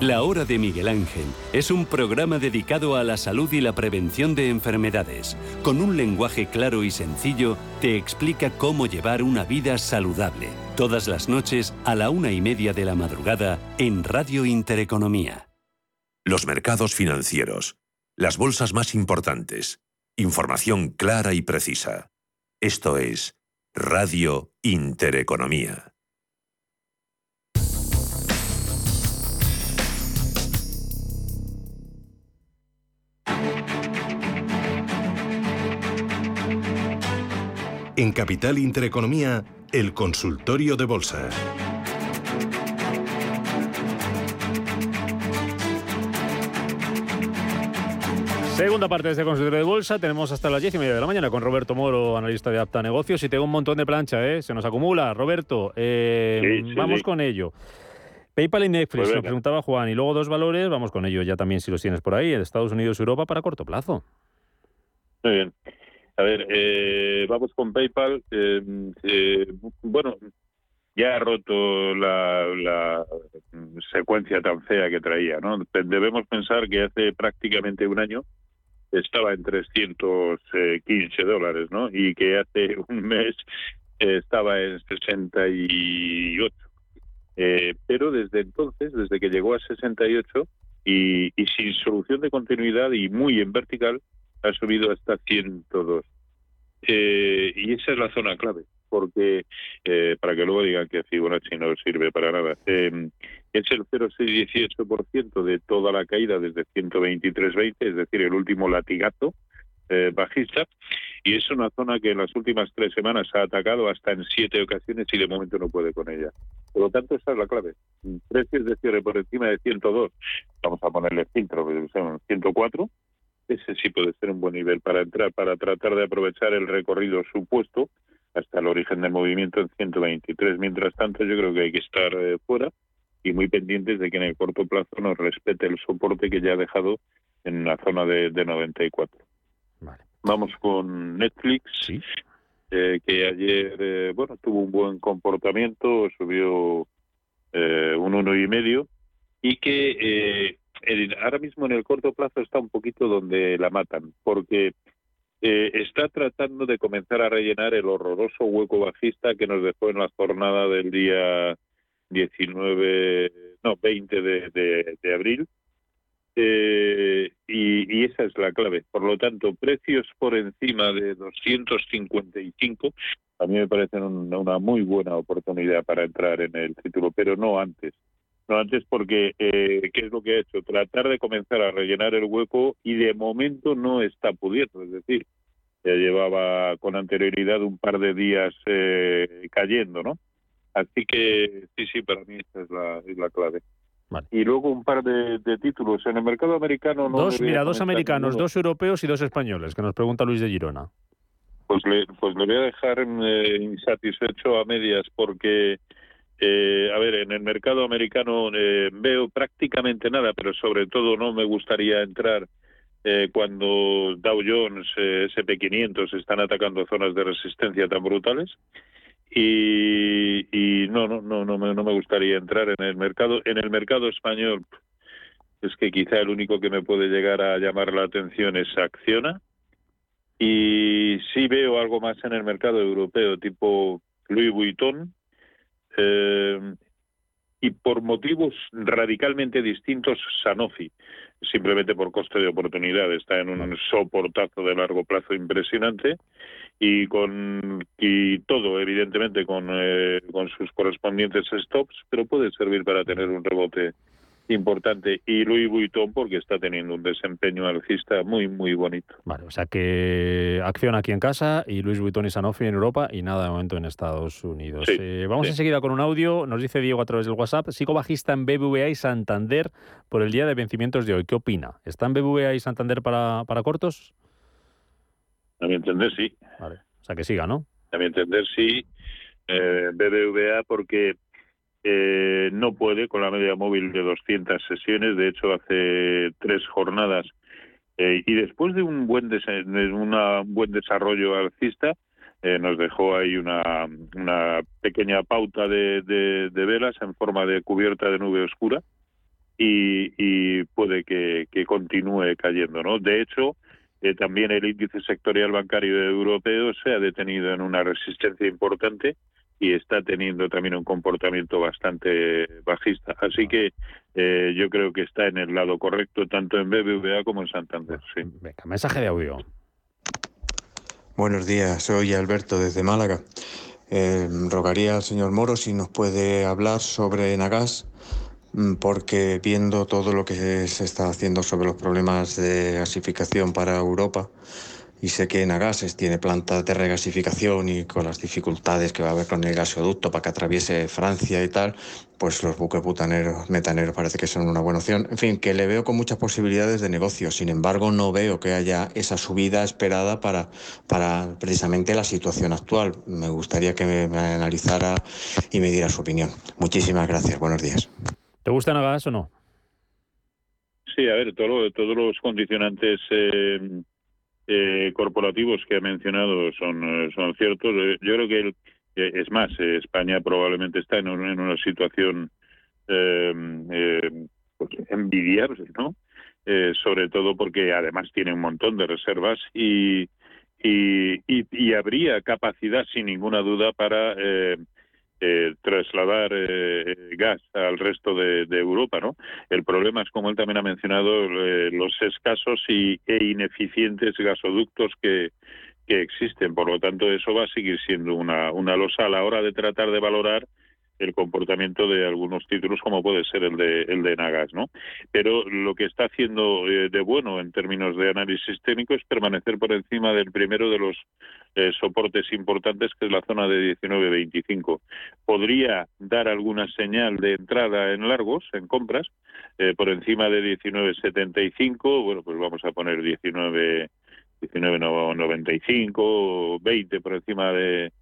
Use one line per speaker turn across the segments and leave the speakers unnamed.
La Hora de Miguel Ángel es un programa dedicado a la salud y la prevención de enfermedades. Con un lenguaje claro y sencillo, te explica cómo llevar una vida saludable. Todas las noches a la una y media de la madrugada en Radio Intereconomía.
Los mercados financieros. Las bolsas más importantes. Información clara y precisa. Esto es Radio Intereconomía.
En Capital Intereconomía, el consultorio de bolsa.
Segunda parte de este consultorio de bolsa, tenemos hasta las 10 y media de la mañana con Roberto Moro, analista de Apta Negocios, y tengo un montón de plancha, ¿eh? se nos acumula. Roberto, eh, vamos con ello. PayPal y Netflix,
Pues
nos preguntaba Juan, y luego dos valores, vamos con ello ya también si los tienes por ahí, en Estados Unidos y Europa para corto plazo.
Muy bien. A ver, eh, vamos con PayPal. Eh, eh, bueno, ya ha roto la, la secuencia tan fea que traía, ¿no? Debemos pensar que hace prácticamente un año estaba en 315 dólares, ¿no? Y que hace un mes estaba en 68. Eh, pero desde entonces, desde que llegó a 68 y, y sin solución de continuidad y muy en vertical, ha subido hasta 102. Eh, y esa es la zona clave, porque eh, para que luego digan que Fibonacci no sirve para nada, eh, es el 0,618% de toda la caída desde 123.20, es decir, el último latigazo eh, bajista, y es una zona que en las últimas tres semanas ha atacado hasta en siete ocasiones y de momento no puede con ella. Por lo tanto, esa es la clave. Precios de cierre por encima de 102, vamos a ponerle filtro, que son 104, ese sí puede ser un buen nivel para entrar, para tratar de aprovechar el recorrido supuesto hasta el origen del movimiento en 123. Mientras tanto, yo creo que hay que estar eh, fuera y muy pendientes de que en el corto plazo nos respete el soporte que ya ha dejado en la zona de, de 94. Vamos con Netflix, eh, que ayer eh, bueno tuvo un buen comportamiento, subió eh, un uno y medio y que eh, ahora mismo en el corto plazo está un poquito donde la matan, porque eh, está tratando de comenzar a rellenar el horroroso hueco bajista que nos dejó en la jornada del día 19, no, 20 de, de- de abril. Eh, y, y esa es la clave. Por lo tanto, precios por encima de 255 a mí me parecen un- una muy buena oportunidad para entrar en el título, pero no antes. No antes porque, eh, ¿qué es lo que ha hecho? Tratar de comenzar a rellenar el hueco y de momento no está pudiendo. Es decir, ya llevaba con anterioridad un par de días eh, cayendo, ¿no? Así que sí, sí, para mí esta es la, es la clave. Y luego un par de, de títulos. En el mercado americano no...
dos, mira, dos americanos,
ninguno.
dos europeos y dos españoles, que nos pregunta Luis de Girona.
Pues le, pues le voy a dejar eh, insatisfecho a medias porque, eh, a ver, en el mercado americano eh, veo prácticamente nada, pero sobre todo no me gustaría entrar eh, cuando Dow Jones, eh, SP500 están atacando zonas de resistencia tan brutales. Y, y no, no, no, no me, no me gustaría entrar en el mercado. En el mercado español es que quizá el único que me puede llegar a llamar la atención es Acciona. Y sí veo algo más en el mercado europeo, tipo Louis Vuitton, eh, y por motivos radicalmente distintos Sanofi, simplemente por coste de oportunidad. Está en un soportazo de largo plazo impresionante y con y todo evidentemente con, eh, con sus correspondientes stops, pero puede servir para tener un rebote importante y Louis Vuitton porque está teniendo un desempeño alcista muy muy bonito.
Vale, o sea que acción aquí en casa y Louis Vuitton y Sanofi en Europa y nada de momento en Estados Unidos. Eh, vamos enseguida con un audio, nos dice Diego a través del WhatsApp, sigo bajista en BBVA y Santander por el día de vencimientos de hoy. ¿Qué opina? ¿Están BBVA y Santander para, para cortos?
A mi entender sí.
Vale, o sea que siga, ¿no?
A mi entender sí. Eh, BBVA porque eh, no puede con la media móvil de 200 sesiones. De hecho, hace tres jornadas eh, y después de un buen, una, buen desarrollo alcista, eh, nos dejó ahí una, pequeña pauta de, de, velas en forma de cubierta de nube oscura y, y puede que, que, continúe cayendo. ¿no? De hecho, también el índice sectorial bancario europeo se ha detenido en una resistencia importante y está teniendo también un comportamiento bastante bajista. Así que eh, yo creo que está en el lado correcto tanto en BBVA como en Santander. Sí.
Venga, mensaje de audio.
Buenos días, soy Alberto desde Málaga. Eh, rogaría al señor Moro si nos puede hablar sobre Nagas, mm, porque viendo todo lo que se está haciendo sobre los problemas de gasificación para Europa, y sé que Nagases tiene plantas de regasificación y con las dificultades que va a haber con el gasoducto para que atraviese Francia y tal, pues los buques butaneros, metaneros parece que son una buena opción. En fin, que le veo con muchas posibilidades de negocio. Sin embargo, no veo que haya esa subida esperada para, para precisamente la situación actual. Me gustaría que me, analizara y me diera su opinión. Muchísimas gracias. Buenos días.
¿Te gusta Nagas o no?
Sí, a ver, todo, todos los condicionantes eh, eh, corporativos que ha mencionado son, eh, son ciertos. Eh, yo creo que es más, España probablemente está en, una situación pues, envidiable, ¿no? sobre todo porque además tiene un montón de reservas y, y, y habría capacidad, sin ninguna duda, para eh, trasladar eh, gas al resto de, Europa, ¿no? El problema es, como él también ha mencionado, eh, los escasos y, e ineficientes gasoductos que, que existen. Por lo tanto, eso va a seguir siendo una, una losa a la hora de tratar de valorar el comportamiento de algunos títulos como puede ser el de el de Nagas, ¿no? Pero lo que está haciendo eh, de bueno en términos de análisis técnico es permanecer por encima del primero de los eh, soportes importantes que es la zona de 19.25. Podría dar alguna señal de entrada en largos, en compras, eh, por encima de 19.75, bueno, pues vamos a poner 19 19.95, 20 por encima de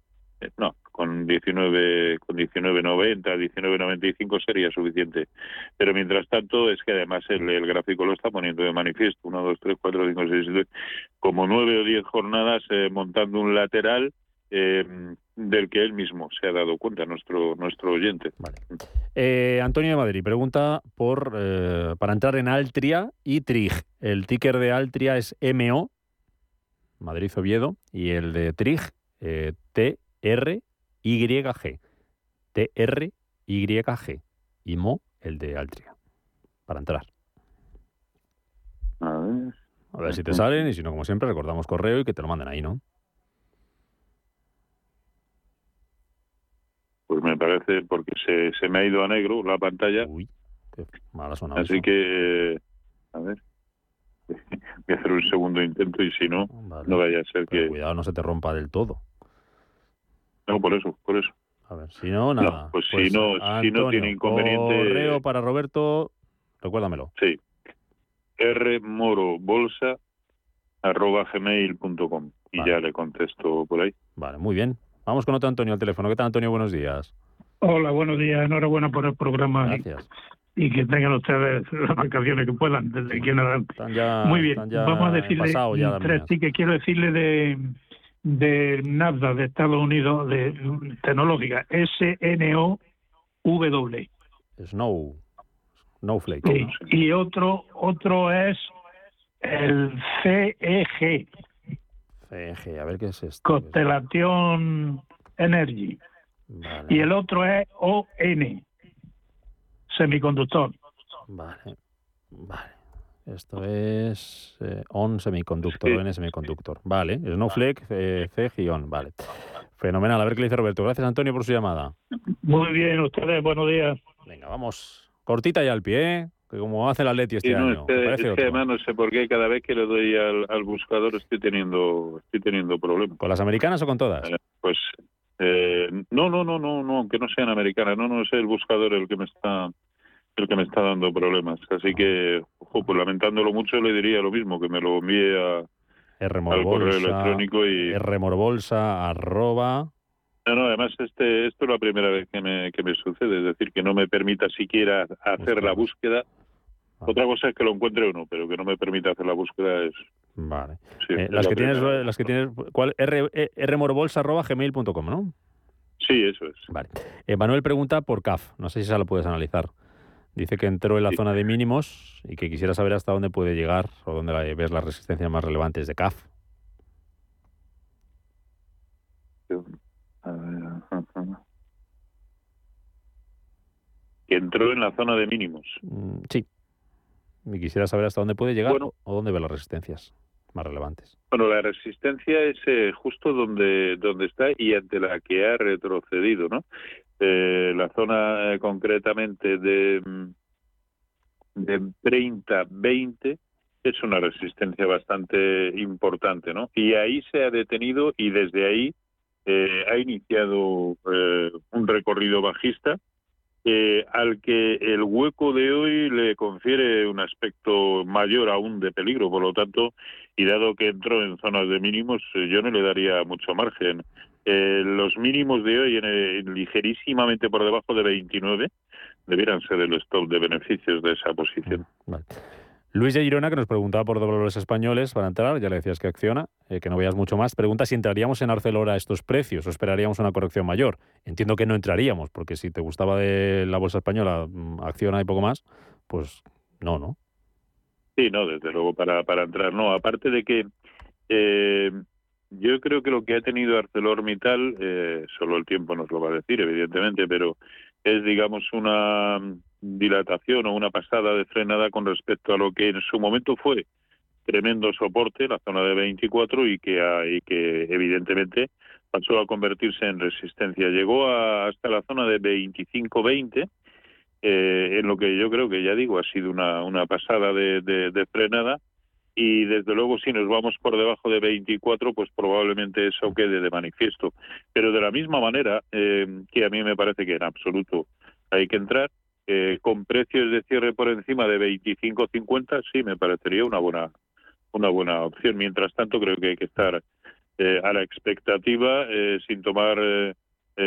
no, con 19 con 19.90, 19.95 sería suficiente. Pero mientras tanto es que además el, gráfico lo está poniendo de manifiesto, 1, 2, 3, 4, 5, 6, 7, como 9 o 10 jornadas eh, montando un lateral eh, del que él mismo se ha dado cuenta, nuestro, nuestro oyente.
Eh, Antonio de Madrid pregunta por para entrar en Altria y TRIG. El ticker de Altria es MO, Madrid Oviedo, y el de TRIG, T R, Y, G. T, R, Y, Mo, el de Altria. Para entrar.
A ver.
A ver si te salen y si no, como siempre, recordamos correo y que te lo manden ahí, ¿no?
Pues me parece, porque se, se me ha ido a negro la pantalla.
Uy, qué mala zona.
Así que, a ver, voy a hacer un segundo intento y si no, no vaya a ser que...
Cuidado, no se te rompa del todo.
No, por eso, por eso.
A ver, si no, nada.
pues, si, pues, no, si no tiene inconveniente.
Correo para Roberto, recuérdamelo.
Sí. rmorobolsa arroba gmail.com y ya le contesto por ahí.
Vale, muy bien. Vamos con otro Antonio al teléfono. ¿Qué tal, Antonio? Buenos días.
Hola, buenos días. Enhorabuena por el programa.
Gracias.
Y, que tengan ustedes las vacaciones que puedan desde aquí en adelante. Muy bien. Vamos a decirle tres sí que quiero decirle de de NAFTA de Estados Unidos de tecnológica S-N-O-W.
Snow. Snowflake.
Y otro, otro es el CEG.
CEG, a ver qué es esto.
Constelación Energy. Y el otro es ON, semiconductor.
Vale, vale. Esto es eh, on semiconductor, en semiconductor. Vale, Snowflake, eh, C-on, vale. Fenomenal, a ver qué le dice Roberto. Gracias, Antonio, por su llamada.
Muy bien, ustedes, buenos días.
Venga, vamos. Cortita y al pie, ¿eh? que como hace la Leti este año.
Es que, además no sé por qué cada vez que le doy al, buscador estoy teniendo estoy teniendo problemas.
¿Con las americanas o con todas?
Eh, pues eh, no, no, no, no, no, que no sean americanas. No, no es el buscador el que me está el que me está dando problemas. Así que, ojo, pues lamentándolo mucho le diría lo mismo, que me lo envíe a, al correo electrónico y
rmorbolsa arroba
no, no, además este, esto es la primera vez que me, que me sucede, es decir, que no me permita siquiera hacer la búsqueda. Otra cosa es que lo encuentre uno, pero que no me permita hacer la búsqueda es...
Vale. Eh, las, que tienes, las que tienes, ¿cuál? R, eh, rmorbolsa.gmail.com, ¿no?
Sí, eso es.
Vale. Eh, Manuel pregunta por CAF, no sé si esa la puedes analizar. Dice que entró en la zona de mínimos y que quisiera saber hasta dónde puede llegar o dónde ves las resistencias más relevantes de CAF.
Que entró en la zona de mínimos.
Mm, sí. Y quisiera saber hasta dónde puede llegar o dónde ve las resistencias más relevantes.
Bueno, la resistencia es eh, justo donde, donde está y ante la que ha retrocedido, ¿no? Eh, la zona eh, concretamente de, mm, de 30-20 es una resistencia bastante importante, ¿no? Y ahí se ha detenido y desde ahí eh, ha iniciado eh, un recorrido bajista eh, al que el hueco de hoy le confiere un aspecto mayor aún de peligro. Por lo tanto, y dado que entró en zonas de mínimos, yo no le daría mucho margen. Los mínimos de hoy, en ligerísimamente por debajo de 29, debieran ser el stop de beneficios de esa posición.
Luis de Girona, que nos preguntaba por dólares españoles para entrar, ya le decías que acciona, eh, que no veas mucho más, pregunta si entraríamos en Arcelor a estos precios o esperaríamos una corrección mayor. Entiendo que no entraríamos, porque si te gustaba de la bolsa española, mm, acciona y poco más, pues no, ¿no?
Sí, no, desde luego para, para entrar, no. Aparte de que eh, yo creo que lo que ha tenido ArcelorMittal, eh, solo el tiempo nos lo va a decir, evidentemente, pero es, digamos, una dilatación o una pasada de frenada con respecto a lo que en su momento fue tremendo soporte, la zona de 24, y que, que evidentemente pasó a convertirse en resistencia. Llegó hasta la zona de 25-20, eh, en lo que yo creo que ya digo ha sido una, una pasada de, frenada y desde luego si nos vamos por debajo de 24 pues probablemente eso quede de manifiesto pero de la misma manera eh, que a mí me parece que en absoluto hay que entrar eh, con precios de cierre por encima de 25-50 sí me parecería una buena una buena opción. Mientras tanto creo que hay que estar eh, a la expectativa eh, sin tomar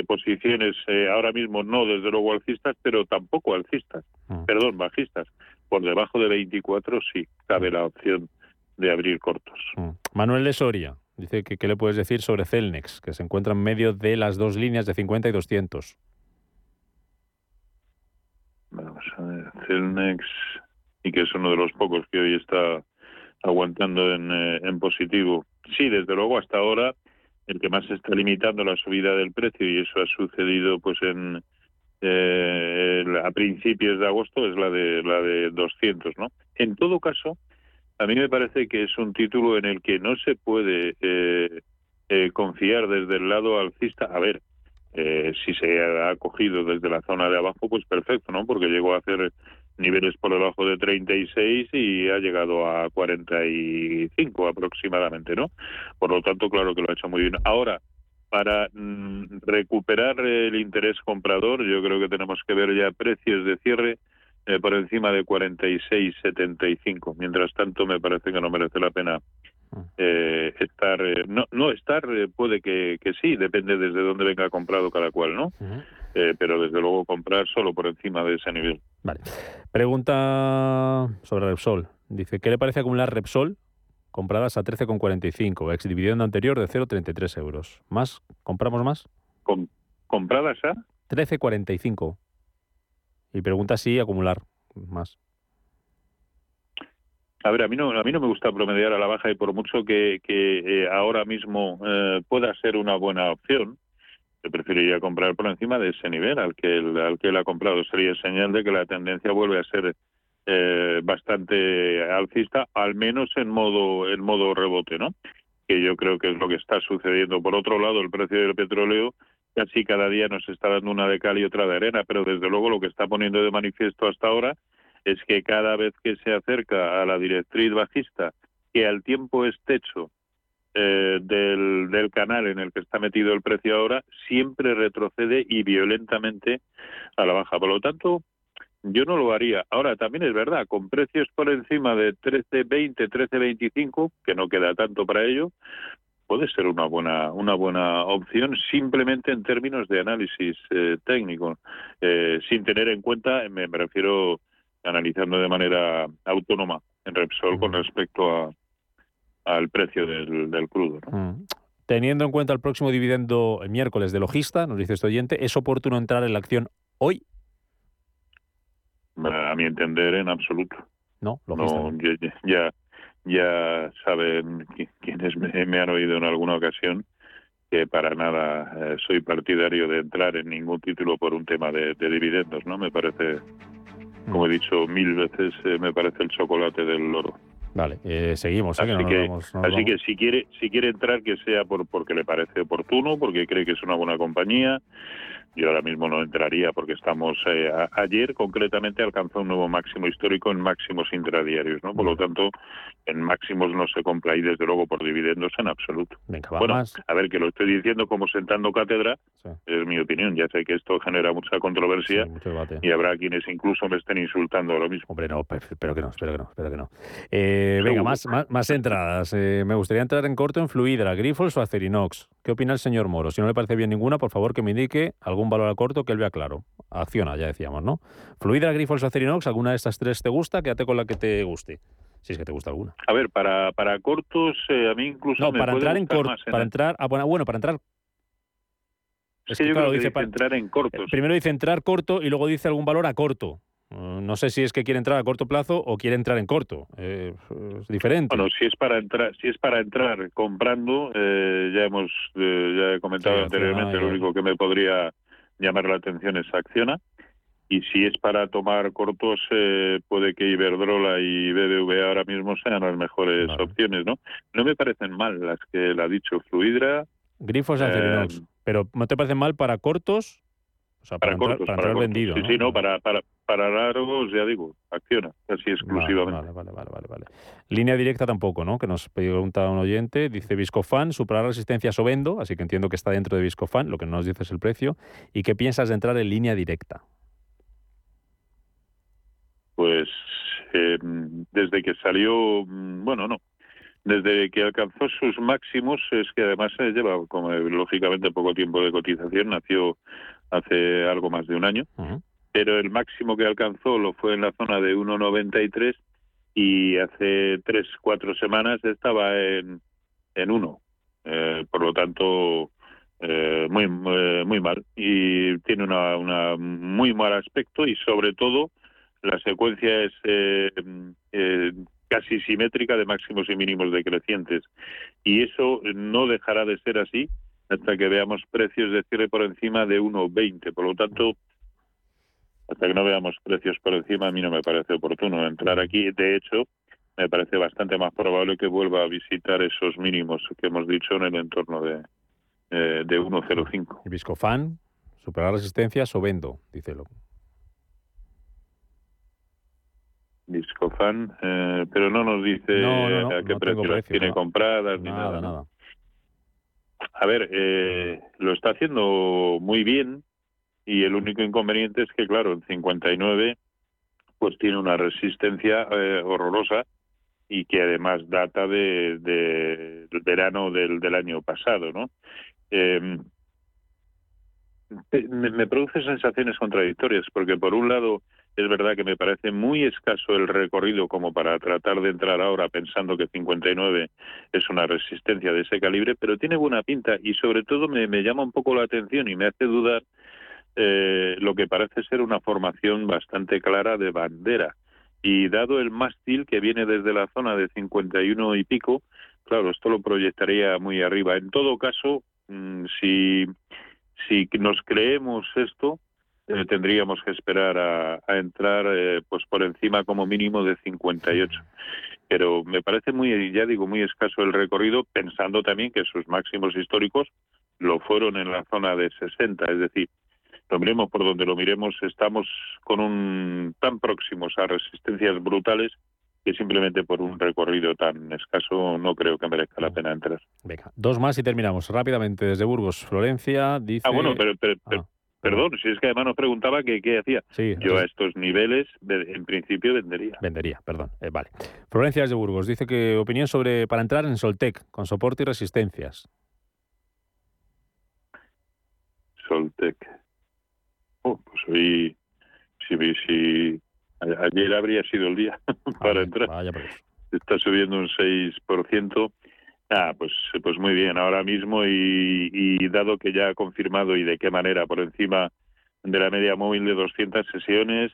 posiciones ahora mismo no desde luego alcistas, pero tampoco alcistas, mm. perdón, bajistas. Por debajo de 24 sí cabe la opción de abrir cortos.
Mm. Manuel de Soria dice que qué le puedes decir sobre Celnex, que se encuentra en medio de las dos líneas de 50 y 200.
Vamos a ver, Celnex, y que es uno de los pocos que hoy está aguantando en, eh, en positivo. Sí, desde luego, hasta ahora el que más está limitando la subida del precio, y eso ha sucedido pues en eh, a principios de agosto, es la de la de 200, ¿no? En todo caso, a mí me parece que es un título en el que no se puede eh, eh confiar desde el lado alcista. A ver, eh, si se ha cogido desde la zona de abajo, pues perfecto, ¿no? Porque llegó a hacer niveles por debajo de 36 y ha llegado a 45 aproximadamente, ¿no? Por lo tanto, claro que lo ha hecho muy bien. Ahora, para mm, recuperar el interés comprador, yo creo que tenemos que ver ya precios de cierre eh, por encima de 46,75. Mientras tanto, me parece que no merece la pena eh, estar eh, no no estar puede que, que, sí depende desde dónde venga comprado cada cual no eh, pero desde luego comprar solo por encima de ese nivel.
Vale. Pregunta sobre Repsol. Dice qué le parece acumular Repsol compradas a 13,45 ex dividendo anterior de 0,33 euros. Más compramos más
¿Con, compradas a
13,45 y pregunta si acumular más
a ver, a mí no, a mí no me gusta promediar a la baja y por mucho que, eh, ahora mismo eh, pueda ser una buena opción, yo preferiría comprar por encima de ese nivel al que él, al que él ha comprado. Sería señal de que la tendencia vuelve a ser eh, bastante alcista, al menos en modo en modo rebote, ¿no? Que yo creo que es lo que está sucediendo. Por otro lado, el precio del petróleo casi cada día nos está dando una de cal y otra de arena, pero desde luego lo que está poniendo de manifiesto hasta ahora es que cada vez que se acerca a la directriz bajista, que al tiempo es techo eh, del, del canal en el que está metido el precio ahora, siempre retrocede y violentamente a la baja. Por lo tanto, yo no lo haría. Ahora, también es verdad, con precios por encima de 13.20, 13.25, que no queda tanto para ello, puede ser una buena una buena opción simplemente en términos de análisis eh, técnico, eh, sin tener en cuenta, me, refiero analizando de manera autónoma en Repsol con respecto a, al precio del, del crudo. Mm.
Teniendo en cuenta el próximo dividendo el miércoles de Logista, nos dice este oyente, ¿es oportuno entrar en la acción hoy?
A mi entender, en absoluto.
No, Logista. No,
ya ya saben quienes me, han oído en alguna ocasión que para nada eh, soy partidario de entrar en ningún título por un tema de, dividendos, ¿no? Me parece, como he mm. dicho mil veces, eh, me parece el chocolate del loro.
Vale, eh, seguimos.
Así, que, así que si quiere si quiere entrar que sea por porque le parece oportuno, porque cree que es una buena compañía, yo ahora mismo no entraría porque estamos eh, ayer concretamente alcanzó un nuevo máximo histórico en máximos intradiarios, ¿no? Por lo tanto, en máximos no se compra y desde luego por dividendos en absoluto.
Venga,
bueno, a ver que lo estoy diciendo como sentando cátedra, es mi opinión. Ya sé que esto genera mucha controversia y habrá quienes incluso me estén insultando lo mismo.
Hombre, no, espero que no, espero que no, espero que no. Eh, venga, más, más, entradas. Eh, me gustaría entrar en corto en Fluidra, Grifols o Acerinox. ¿Qué opina el señor Moro? Si no le parece bien ninguna, por favor que me indique algún un valor a corto que él vea claro. Acciona, ya decíamos, ¿no? Fluidra, Grifols, Acerinox, ¿alguna de estas tres te gusta? Quédate con la que te guste. Si es que te gusta alguna.
A ver, para, para cortos, eh, a mí incluso.
No, para entrar en corto. Para entrar. Ah, bueno, para entrar.
Es, que, claro, dice para entrar en cortos.
Primero dice entrar corto y luego dice algún valor a corto. Mm, no sé si es que quiere entrar a corto plazo o quiere entrar en corto. Eh, es diferente.
Bueno, si es para entrar, si es para entrar comprando, eh, ya hemos, ya he comentado anteriormente, lo único que me podría llamar la atención es Acciona. Y si es para tomar cortos, eh, puede que Iberdrola y BBVA ahora mismo sean las mejores opciones, ¿no? No me parecen mal las que le ha dicho Fluidra.
Grifos eh, pero ¿no te parecen mal para cortos? O sea, para, cortos, para, entrar vendido.
Sí, ¿no? para, para, para largos, ya digo, acciona, casi exclusivamente.
Vale, vale, vale, vale, Línea directa tampoco, ¿no? Que nos pregunta un oyente, dice Viscofan, superar resistencia Sobendo, así que entiendo que está dentro de Viscofan, lo que no nos dice es el precio. ¿Y qué piensas de entrar en línea directa?
Pues eh, desde que salió, mm, bueno, no, desde que alcanzó sus máximos, es que además se lleva, como lógicamente poco tiempo de cotización, nació hace algo más de un año, pero el máximo que alcanzó lo fue en la zona de 1,93 y hace tres, cuatro semanas estaba en, en 1. Eh, por lo tanto, eh, muy, muy mal. Y tiene una, una muy mal aspecto y sobre todo la secuencia es eh, casi simétrica de máximos y mínimos decrecientes. Y eso no dejará de ser así hasta que veamos precios de cierre por encima de 1,20. Por lo tanto, hasta que no veamos precios por encima, a mí no me parece oportuno entrar aquí. De hecho, me parece bastante más probable que vuelva a visitar esos mínimos que hemos dicho en el entorno de, eh, de 1,05.
¿Y Viscofan? ¿Superar resistencias o vendo? Dícelo.
Viscofan, eh, pero no nos dice a qué precio tiene compradas ni nada. nada. A ver, eh, lo está haciendo muy bien y el único inconveniente es que, claro, en 59 pues tiene una resistencia eh, horrorosa y que además data de, del verano del, del, año pasado, ¿no? Eh, me, me, produce sensaciones contradictorias porque por un lado es verdad que me parece muy escaso el recorrido como para tratar de entrar ahora pensando que 59 es una resistencia de ese calibre, pero tiene buena pinta y sobre todo me, llama un poco la atención y me hace dudar eh, lo que parece ser una formación bastante clara de bandera. Y dado el mástil que viene desde la zona de 51 y pico, claro, esto lo proyectaría muy arriba. En todo caso, mm, si, si nos creemos esto, eh, tendríamos que esperar a, entrar eh, pues por encima como mínimo de 58 pero me parece muy ya digo muy escaso el recorrido pensando también que sus máximos históricos lo fueron en la zona de 60 es decir lo miremos por donde lo miremos, estamos con un tan próximos a resistencias brutales que simplemente por un recorrido tan escaso no creo que merezca la pena entrar.
Venga, dos más y terminamos rápidamente desde Burgos. Florencia dice...
Ah, bueno, pero, ah, perdón, si es que además nos preguntaba que qué hacía. Sí, Yo a estos niveles, en principio, vendería.
Vendería, perdón. Eh, vale. Florencia desde Burgos dice que opinión sobre para entrar en Soltec, con soporte y resistencias.
Soltec. Oh, pues hoy, si, si Ayer habría sido el día para entrar. Está subiendo un 6%. Ah, pues, pues muy bien, ahora mismo y, dado que ya ha confirmado y de qué manera por encima de la media móvil de 200 sesiones,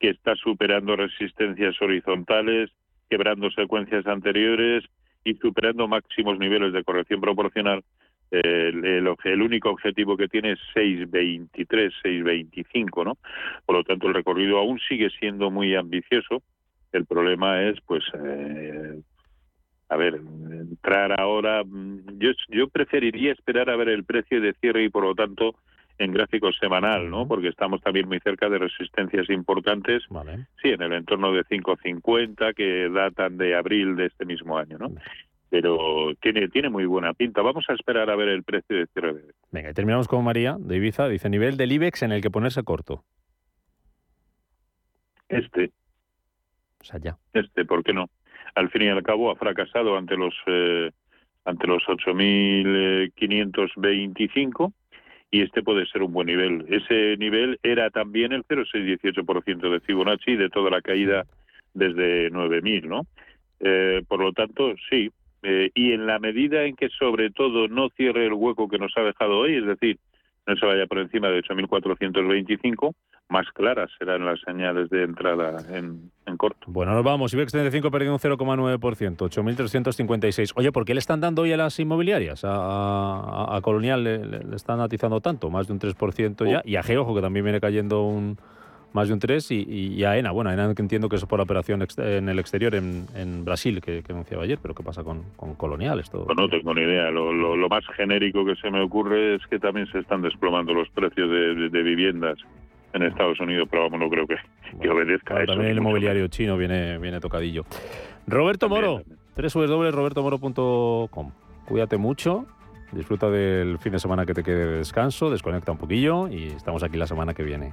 que está superando resistencias horizontales, quebrando secuencias anteriores y superando máximos niveles de corrección proporcional, el, único objetivo que tiene es 6.23, 6.25, ¿no? Por lo tanto, el recorrido aún sigue siendo muy ambicioso. El problema es, pues, eh, a ver, entrar ahora. Mm, yo, preferiría esperar a ver el precio de cierre y, por lo tanto, en gráfico semanal, ¿no? Porque estamos también muy cerca de resistencias importantes. Sí, en el entorno de 5.50 que datan de abril de este mismo año, ¿no? pero tiene, tiene muy buena pinta. Vamos a esperar a ver el precio de cierre de
Venga, y terminamos con María de Ibiza. Dice, nivel del IBEX en el que ponerse corto.
Este.
O sea, ya.
Este, ¿por qué no? Al fin y al cabo ha fracasado ante los eh, ante los 8.525 y este puede ser un buen nivel. Ese nivel era también el 0,618% de Fibonacci de toda la caída desde 9.000, ¿no? Eh, por lo tanto, sí, eh, y en la medida en que sobre todo no cierre el hueco que nos ha dejado hoy, es decir, no se vaya por encima de 8.425, más claras serán las señales de entrada en, corto.
Bueno, nos vamos. IBEX 35 perdiendo un 0,9%, 8.356. Oye, ¿por qué le están dando hoy a las inmobiliarias? A, Colonial le, están atizando tanto, más de un 3% ya. Y a Geojo, que también viene cayendo un más de un 3 y, y, a ENA. Bueno, ENA que entiendo que es por la operación en el exterior en, Brasil que, anunciaba ayer, pero ¿qué pasa con, con Colonial? Esto?
Pues no tengo ni idea. Lo, más genérico que se me ocurre es que también se están desplomando los precios de, viviendas en Estados Unidos, pero vamos, no creo que, obedezca a eso.
También el inmobiliario chino viene, viene tocadillo. Roberto Moro, www.robertomoro.com. Cuídate mucho, disfruta del fin de semana que te quede de descanso, desconecta un poquillo y estamos aquí la semana que viene.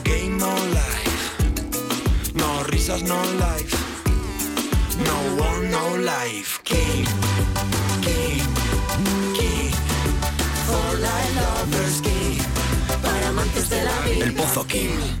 risas, no life. No one, no life. King, king, king. For life lovers, king. Para amantes de la vida. El Pozo King.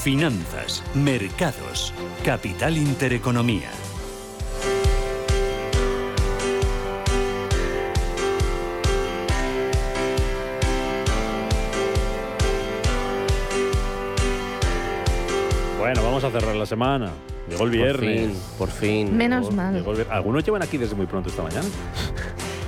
finanzas, mercados, capital intereconomía.
Bueno, vamos a cerrar la semana. Llegó el viernes.
Por fin, por fin.
Menos mal.
Algunos llevan aquí desde muy pronto esta mañana.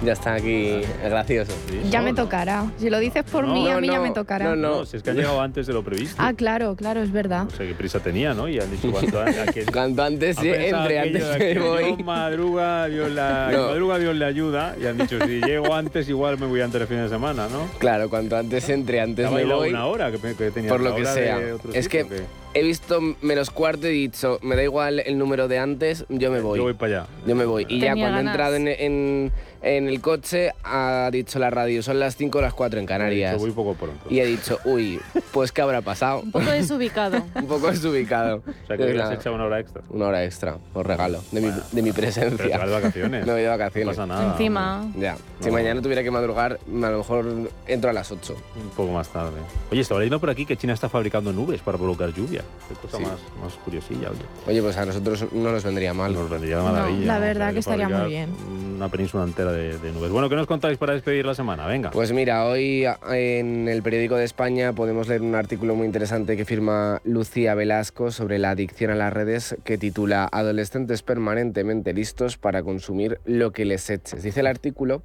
Ya está aquí gracioso.
ya me tocará. Si lo dices por mí, a mí ya me tocará.
No, no, si es que ha llegado antes de lo previsto.
Ah, claro, claro, es verdad.
No sé qué prisa tenía, ¿no? Y han dicho cuánto
antes. cuanto antes entre, antes me voy.
madruga, Dios la, madruga, Dios le ayuda. Y han dicho, si llego antes, igual me voy antes de fin de semana, ¿no?
Claro, cuanto antes entre, antes me voy.
una hora que, tenía
Por lo que sea. Es que he visto menos cuarto y dicho, me da igual el número de antes, yo me voy.
Yo voy para allá.
Yo me voy. Y ya cuando he entrado en, en, el coche, ha dicho la radio, son las 5 o las 4 en Canarias.
voy poco pronto.
Y he dicho, uy, pues ¿qué habrá pasado?
Un poco desubicado.
Un poco desubicado.
O sea, que hubieras echado una hora extra.
Una hora extra, por regalo, de, mi, de mi presencia.
Pero de vacaciones.
No voy de vacaciones.
No pasa nada.
Encima.
Ya. Si mañana tuviera que madrugar, a lo mejor entro a las 8.
Un poco más tarde. Oye, estaba leyendo por aquí que China está fabricando nubes para provocar lluvia. Qué cosa más más, curiosilla. Oye.
oye, pues a nosotros no nos vendría mal.
Nos vendría maravilla.
la verdad que estaría muy bien.
Una península entera de, nubes. Bueno, ¿qué nos contáis para despedir la semana? Venga.
Pues mira, hoy en el periódico de España podemos leer un artículo muy interesante que firma Lucía Velasco sobre la adicción a las redes que titula Adolescentes permanentemente listos para consumir lo que les eches. Dice el artículo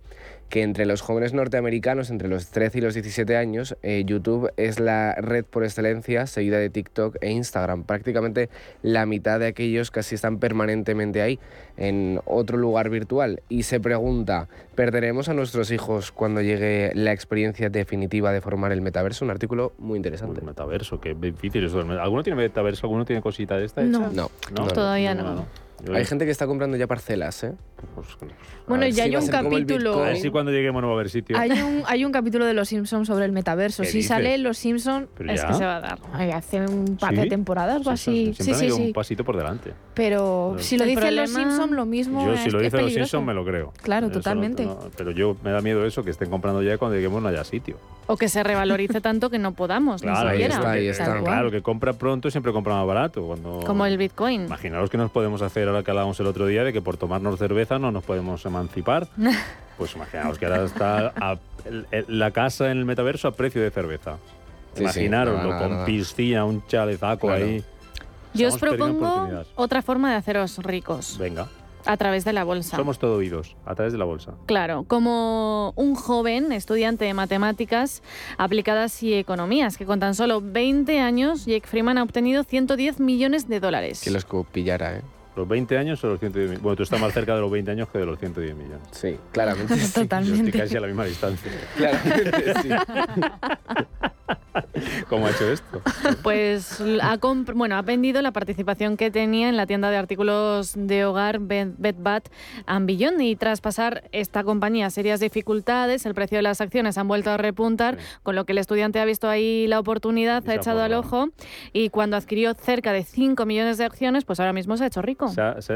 que entre los jóvenes norteamericanos, entre los 13 y los 17 años, eh, YouTube es la red por excelencia, seguida de TikTok e Instagram. Prácticamente la mitad de aquellos casi están permanentemente ahí, en otro lugar virtual. Y se pregunta, ¿perderemos a nuestros hijos cuando llegue la experiencia definitiva de formar el metaverso? Un artículo muy interesante.
El metaverso, qué difícil eso. ¿Alguno tiene metaverso? ¿Alguno tiene cosita de esta?
No,
no,
no, todavía no.
Hay gente que está comprando ya parcelas, ¿eh?
Pues, bueno, ya hay un capítulo.
A ver si cuando lleguemos no va a haber sitio.
Hay un, hay un capítulo de Los Simpsons sobre el metaverso. Si sale Los Simpsons, es que se va a dar. hace un par de temporadas o así.
Sí, sí, sí. un pasito por delante.
Pero, si lo dicen Los Simpsons, lo mismo.
Yo, si lo dicen Los Simpsons, me lo creo.
Claro, totalmente.
pero yo me da miedo eso, que estén comprando ya cuando lleguemos no haya sitio.
O que se revalorice tanto que no podamos,
claro,
ni
siquiera. Ahí está, ahí está.
Claro, que compra pronto siempre compra más barato. Cuando...
Como el Bitcoin.
Imaginaos que nos podemos hacer ahora que hablábamos el otro día de que por tomarnos cerveza no nos podemos emancipar. pues imaginaos que ahora está la casa en el metaverso a precio de cerveza. Imaginaroslo, con piscina, un chalezaco ahí.
Yo os propongo otra forma de haceros ricos.
Venga.
A través de la bolsa.
Somos todo oídos, a través de la bolsa.
Claro, como un joven estudiante de matemáticas aplicadas y economías, que con tan solo 20 años, Jake Freeman ha obtenido 110 millones de dólares.
Que los pillara, ¿eh?
¿Los 20 años o los 110 millones? Bueno, tú estás más cerca de los 20 años que de los 110 millones.
Sí, claramente.
Totalmente.
estoy casi a la misma distancia.
Claramente, sí.
¿Cómo ha hecho esto?
Pues ha, bueno, ha vendido la participación que tenía en la tienda de artículos de hogar Bed, Bath Beyond y tras pasar esta compañía serias dificultades, el precio de las acciones han vuelto a repuntar, con lo que el estudiante ha visto ahí la oportunidad, ha echado al ojo y cuando adquirió cerca de 5 millones de acciones, pues ahora mismo se ha hecho rico.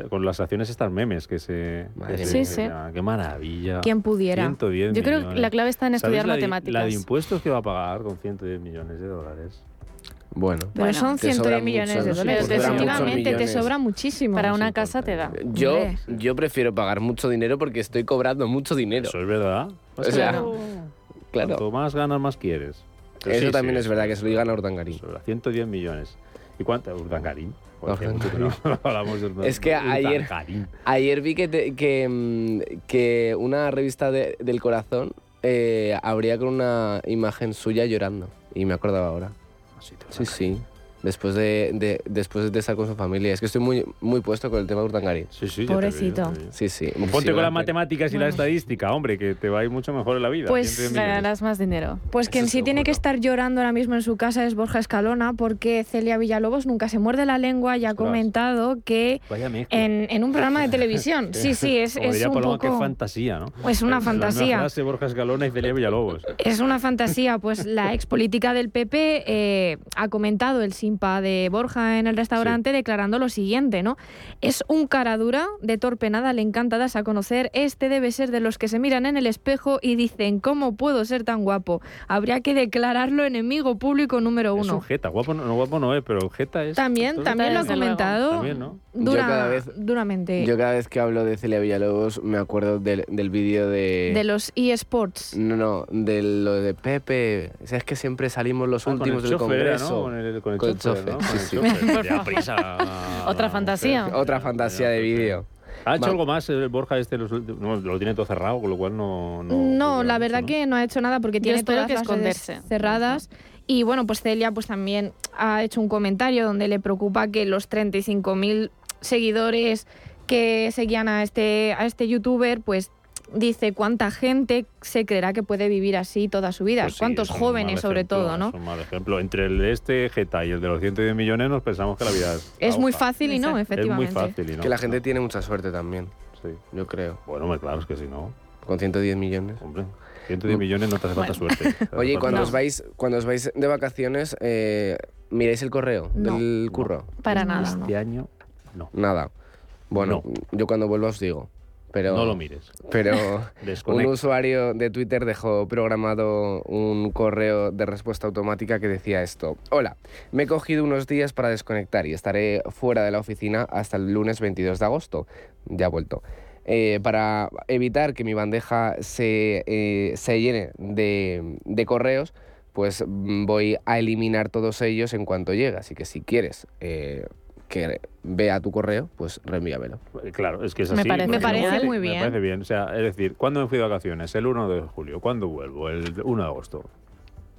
Con las acciones están memes que se...
sí, sí.
qué maravilla.
Quien pudiera. Yo creo que la clave está en estudiar matemáticas.
La de impuestos que va a pagar con 110 millones de dólares.
Bueno,
pero son 110 millones de dólares. Definitivamente te sobra muchísimo. Para una casa te da.
Yo, yo prefiero pagar mucho dinero porque estoy cobrando mucho dinero.
Eso es verdad.
O sea, claro.
Cuanto más ganas, más quieres.
Eso también es verdad, que se lo digan a Urdangarín.
110 millones. ¿Y cuánto? Urdangarín.
es que ayer, ayer vi que, que, mm, que, una revista del corazón eh, abría con una imagen suya llorando. Y me acordaba ahora.
Ah,
sí, sí. Después de, de, después de estar con su familia. Es que estoy muy, muy puesto con el tema de Urtangari.
Sí, sí.
Pobrecito.
Sí, sí.
Ponte con las matemáticas y la estadística, hombre, que te va a ir mucho mejor en la vida.
Pues ganarás más dinero. Pues que en sí tiene que estar llorando ahora mismo en su casa es Borja Escalona, porque Celia Villalobos nunca se muerde la lengua y ha comentado que en, en, un programa de televisión. sí, sí, es, es un poco...
Qué fantasía, ¿no?
Es una fantasía.
Frase, Borja Escalona y Celia Villalobos.
Es una fantasía. Pues la ex política del PP eh, ha comentado el sí de Borja en el restaurante declarando lo siguiente, ¿no? Es un cara dura, de torpe nada, le encanta darse a conocer, este debe ser de los que se miran en el espejo y dicen, ¿cómo puedo ser tan guapo? Habría que declararlo enemigo público número uno. Es
un jeta, guapo no, guapo no es, pero jeta es...
También, también lo ha comentado.
También, ¿no?
Dura, yo cada vez, duramente.
Yo cada vez que hablo de Celia Villalobos me acuerdo del, del vídeo de...
De los eSports.
No, no, de lo de Pepe. O sea, es que siempre salimos los ah, últimos del Congreso.
Con el, con el,
chofer.
Otra fantasía.
Otra fantasía de vídeo.
¿Ha hecho algo más el Borja este? no, lo tiene todo cerrado, con lo cual no...
No, la verdad que no ha hecho nada porque tiene todas que las esconderse. cerradas. Y bueno, pues Celia pues también ha hecho un comentario donde le preocupa que los 35.000 seguidores que seguían a este, a este youtuber, pues dice cuánta gente se creerá que puede vivir así toda su vida, pues cuántos jóvenes sobre todo, ¿no?
Es un mal ejemplo. Entre el de este Geta y el de los 110 millones nos pensamos que la vida es...
Es muy fácil y no, efectivamente.
Es muy fácil y no.
Que la gente tiene mucha suerte también, sí. yo creo.
Bueno, claro, es que si no...
Con 110 millones.
Hombre, 110 millones no te hace falta suerte.
Oye, cuando, os vais, cuando os vais de vacaciones, eh, ¿miráis el correo del curro?
para nada.
Este año, no.
Nada. Bueno, yo cuando vuelva os digo. Pero,
no lo mires.
Pero un usuario de Twitter dejó programado un correo de respuesta automática que decía esto. Hola, me he cogido unos días para desconectar y estaré fuera de la oficina hasta el lunes 22 de agosto. Ya he vuelto. Eh, para evitar que mi bandeja se, eh, se llene de, de, correos, pues mm, voy a eliminar todos ellos en cuanto llegue. Así que si quieres eh, que vea tu correo, pues reenvíamelo.
Claro, es que es así.
Me parece, me parece muy bien.
Me parece bien. O sea, es decir, ¿cuándo me fui de vacaciones? El 1 de julio. ¿Cuándo vuelvo? El 1 de agosto.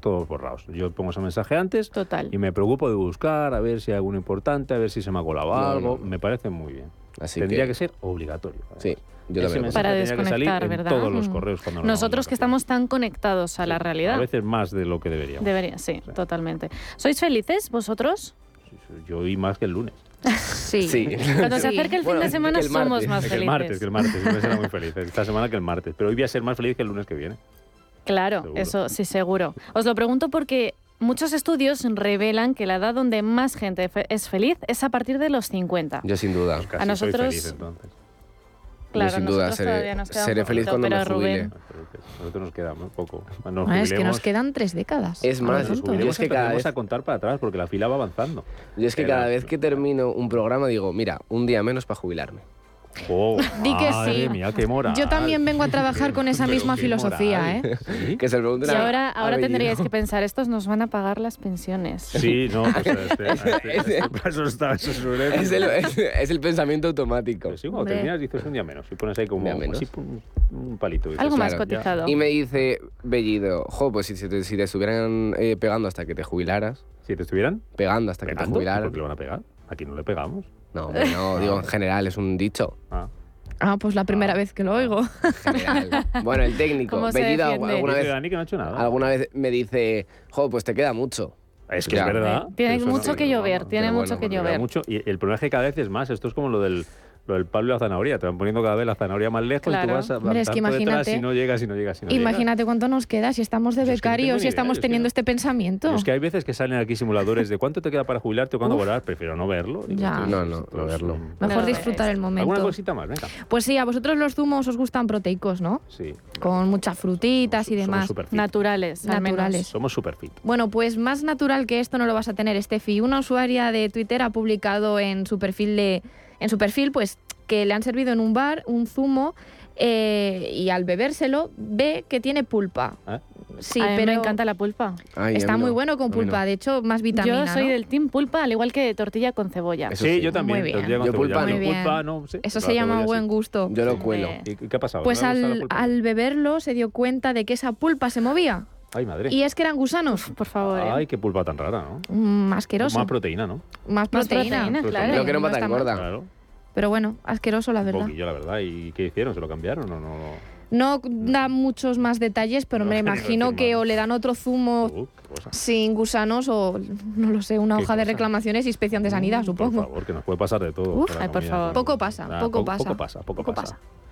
Todos borrados. Yo pongo ese mensaje antes
Total.
y me preocupo de buscar, a ver si hay alguno importante, a ver si se me ha colado algo. Me parece muy bien. Así Tendría que, ser obligatorio.
Sí. Yo
para desconectar, ¿verdad?
todos los mm. correos cuando
Nosotros que estamos tan conectados a la realidad. A
veces más de lo que deberíamos.
Debería, sí, totalmente. ¿Sois felices vosotros?
Yo oí más que el lunes.
Sí. Cuando se acerca el fin de semana somos más felices.
el martes, que el martes. Muy feliz. Esta semana que el martes. Pero hoy voy a ser más feliz que el lunes que viene.
Claro, eso sí, seguro. Os lo pregunto porque muchos estudios revelan que la edad donde más gente es feliz es a partir de los 50.
Yo sin duda.
a nosotros... Soy
entonces. Claro, Yo sin duda seré, feliz cuando me jubile.
Nosotros nos queda muy poco.
Ah, es que nos quedan tres décadas.
Es más,
yo es que cada vez a contar para atrás porque la fila va avanzando.
Yo es que cada vez que termino un programa digo, mira, un día menos para jubilarme.
Oh,
Di que sí.
Mía, qué
Yo también vengo a trabajar con esa misma filosofía,
¿eh? Que se
y ahora, ahora tendríais que pensar, estos nos van a pagar las pensiones.
Sí, no, pues este, este, este paso está, eso
es, el, es, el pensamiento automático.
sí, cuando terminas dices un día menos y pones ahí como así, un, palito.
Algo más cotizado.
Y me dice Bellido, jo, pues si, te, si te estuvieran eh, pegando hasta que te jubilaras.
¿Si te estuvieran?
Pegando hasta que te jubilaras.
¿Por qué le van a pegar? Aquí no le pegamos.
No, no, digo en general, es un dicho.
Ah. Ah, pues la primera ah. vez que lo oigo.
General. Bueno, el técnico, Bellido, alguna vez,
que no ha hecho nada.
alguna vez me dice, jo, pues te queda mucho.
Es que es verdad.
Tiene mucho que llover, tiene mucho que llover.
Mucho, y el problema es que cada vez es más. Esto es como lo del lo del palo y la zanahoria. Te van poniendo cada vez la zanahoria más lejos y tú vas a
Hombre, es que imagínate,
si no llegas, si no llegas, si no
Imagínate cuánto nos queda si estamos de becarios y estamos teniendo este pensamiento.
Es que hay veces que salen aquí simuladores de cuánto te queda para jubilarte o cuándo volar. Prefiero no verlo.
Ya. No, no, no verlo.
Mejor disfrutar el momento.
¿Alguna cosita más? Venga.
Pues sí, a vosotros los zumos os gustan proteicos, ¿no?
Sí.
Con muchas frutitas y demás.
Naturales.
Naturales.
Somos super fit.
Bueno, pues más natural que esto no lo vas a tener, Steffi. Una usuaria de Twitter ha publicado en su perfil de en su perfil, pues que le han servido en un bar un zumo eh, y al bebérselo ve que tiene pulpa.
¿Eh? Sí, pero me encanta la pulpa.
Está muy bueno con pulpa, de hecho, más vitamina.
Yo soy del team pulpa, al igual que tortilla con cebolla.
sí, yo también.
Muy bien.
Yo pulpa,
Eso se llama buen gusto.
Yo lo cuelo.
¿Y qué ha pasado?
Pues al, al beberlo se dio cuenta de que esa pulpa se movía.
Ay, madre.
Y es que eran gusanos, por favor. ¿eh?
Ay, qué pulpa tan rara, ¿no?
Más asqueroso.
Más proteína, ¿no?
Más proteína, claro.
Creo que no va tan gorda. Claro.
Pero bueno, asqueroso la verdad.
Un poquillo, la verdad. ¿Y qué hicieron? ¿Se lo cambiaron o no?
No da muchos más detalles, pero me imagino que o le dan otro zumo uh, sin gusanos o, no lo sé, una hoja de reclamaciones y inspección de sanidad, supongo.
Por favor, que nos puede pasar de todo.
Uf, ay, por favor. Poco pasa, poco, pasa.
Poco pasa, poco, pasa. ¿Esto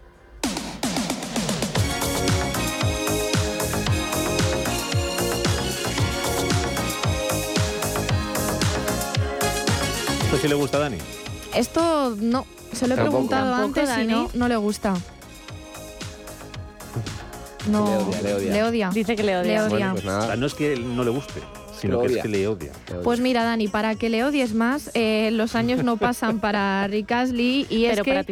sí le gusta a Dani?
Esto no, se lo he preguntado antes y no, no le gusta.
No, le odia,
le odia.
Dice que le odia.
Le odia.
Pues no es que no le guste, sino que, es que le odia.
Pues mira, Dani, para que le odies más, eh, los años no pasan para Rick Astley y es que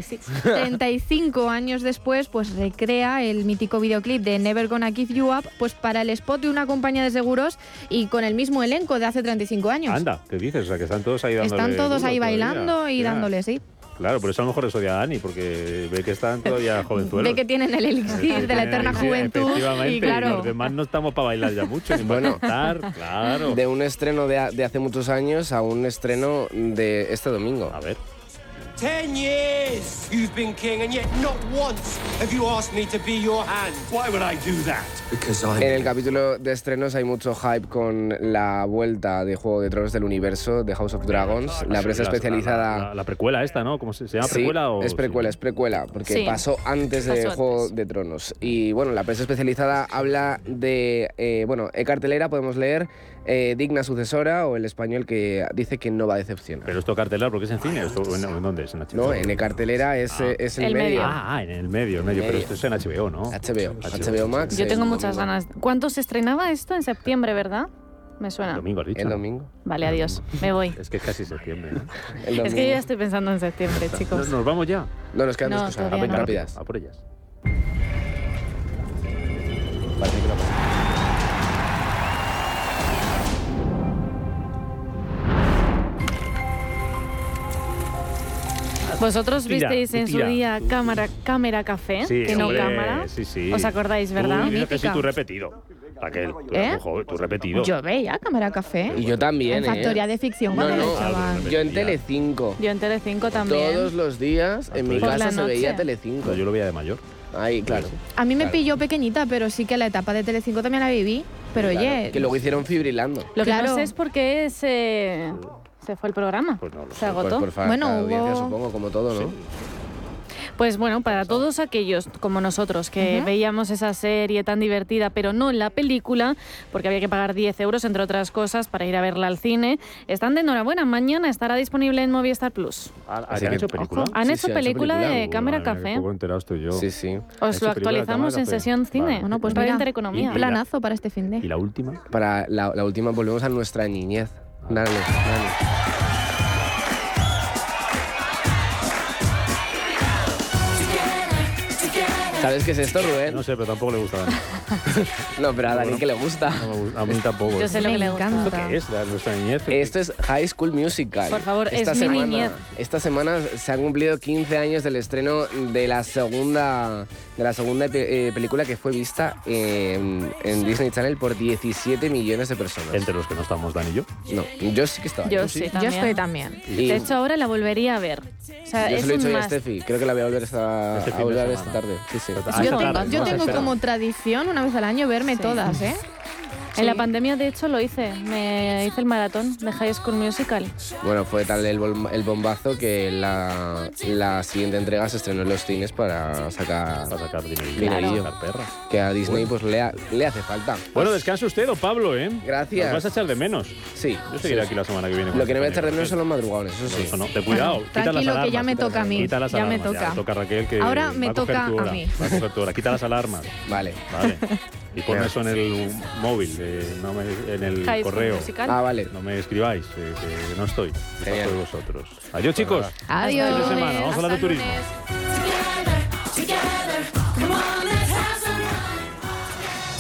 35 años después, pues recrea el mítico videoclip de Never Gonna Give You Up, pues para el spot de una compañía de seguros y con el mismo elenco de hace 35 años.
Anda, ¿qué dices? O sea, que están todos ahí dándole
Están todos ahí bailando y dándole, sí.
Claro, por eso a lo mejor eso odia a Dani, porque ve que están todavía jovenzuelos.
Ve que tienen el elixir de la eterna juventud. Y claro.
los demás no estamos para bailar ya mucho, ni bueno, claro.
De un estreno de, de hace muchos años a un estreno de este domingo.
A ver.
Ten years you've been king, and yet not once have you asked me to be your hand. Why would I do that?
Because I'm... En el capítulo de estrenos hay mucho hype con la vuelta de Juego de Tronos del universo de House of Dragons, la prensa especializada.
La, precuela esta, ¿no? ¿Cómo se, llama? ¿Precuela o...?
es precuela, es precuela, porque pasó antes de Juego de Tronos. Y bueno, la prensa especializada habla de, eh, bueno, en cartelera podemos leer eh, digna sucesora o el español que dice que no va a decepcionar.
Pero esto cartelera porque es en cine, ¿Esto, en, dónde es? ¿En HBO?
No, en cartelera es, ah. es en el medio.
Ah, en el medio, el medio, pero esto es en HBO, ¿no?
HBO, HBO, Max.
Yo tengo muchas ganas. ¿Cuánto se estrenaba esto? En septiembre, ¿verdad? Me suena.
El domingo, has dicho.
El domingo.
Vale, adiós. Me voy.
Es que es casi septiembre.
es que yo ya estoy pensando en septiembre, chicos.
¿Nos, vamos ya?
No, nos quedan dos cosas. rápidas.
A por ellas.
Vosotros visteis en su día cámara, cámara café, que no cámara.
Sí, sí.
¿Os acordáis, verdad?
Tú que sí, tú repetido. Raquel, ¿Eh? tú repetido.
Yo veía cámara café.
Y yo también,
En Factoría de Ficción cuando no,
Yo en Telecinco.
Yo en Telecinco también.
Todos los días en mi casa se veía Telecinco.
yo lo veía de mayor.
Ahí, claro.
A mí me pilló pequeñita, pero sí que la etapa de Telecinco también la viví. Pero oye...
Que luego hicieron fibrilando.
Lo que no sé es por qué se se fue el programa.
Pues no lo
se agotó.
Pues bueno, hubo... supongo, como todo, ¿no?
Pues bueno, para todos aquellos como nosotros que veíamos esa serie tan divertida, pero no la película, porque había que pagar 10 euros, entre otras cosas, para ir a verla al cine, están de enhorabuena. Mañana estará disponible en Movistar Plus.
¿Han hecho película?
Han hecho, película de Cámara Café.
yo.
Sí, sí.
Os lo actualizamos en sesión cine. Bueno, pues para Intereconomía.
Un planazo para este fin de.
¿Y la última?
Para la, la última volvemos a nuestra niñez. Dale, dale. ¿Sabes qué es esto, Rubén?
No sé, pero tampoco le gusta a Dani.
no, pero a Dani que le gusta.
a mí tampoco.
Yo sé lo que le gusta.
¿Esto qué es? nuestra niñez.
Esto es High School Musical.
Por favor, esta es semana, mi niñez.
Esta semana se han cumplido 15 años del estreno de la segunda de la segunda eh, película que fue vista en, Disney Channel por 17 millones de personas.
Entre los que no estamos, Dani y yo.
No, yo sí que estaba.
Yo, sí, yo estoy también. de hecho, ahora la volvería a ver. O sea,
yo
es
se lo he dicho a Steffi, creo que la voy a volver esta, este a volver esta tarde. Sí, sí.
Yo tengo, como tradición una vez al año verme todas, ¿eh?
En la pandemia, de hecho, lo hice. Me hice el maratón de High School Musical.
Bueno, fue tal el, bombazo que la, la, siguiente entrega se estrenó en los cines para sacar,
para sacar dinerillo.
Que a Disney pues le, le, hace falta.
Bueno, descansa usted, don Pablo, ¿eh?
Gracias.
Nos vas a echar de menos.
Sí.
Yo seguiré aquí la semana que viene.
Lo que no voy a echar de menos son los madrugones, eso sí.
Eso no, te cuidado. Bueno,
tranquilo, que ya me toca a mí.
Quita las
ya
alarmas,
me toca.
Ya, toca a Raquel que
Ahora me toca a mí.
Va a coger tu hora. Quita las alarmas.
Vale.
Vale. Y ponme eso en el móvil, no me, en el correo.
Ah, vale.
No me escribáis, que no estoy. Genial. Estoy vosotros. Adiós, chicos.
Adiós.
semana. Vamos a hablar de turismo.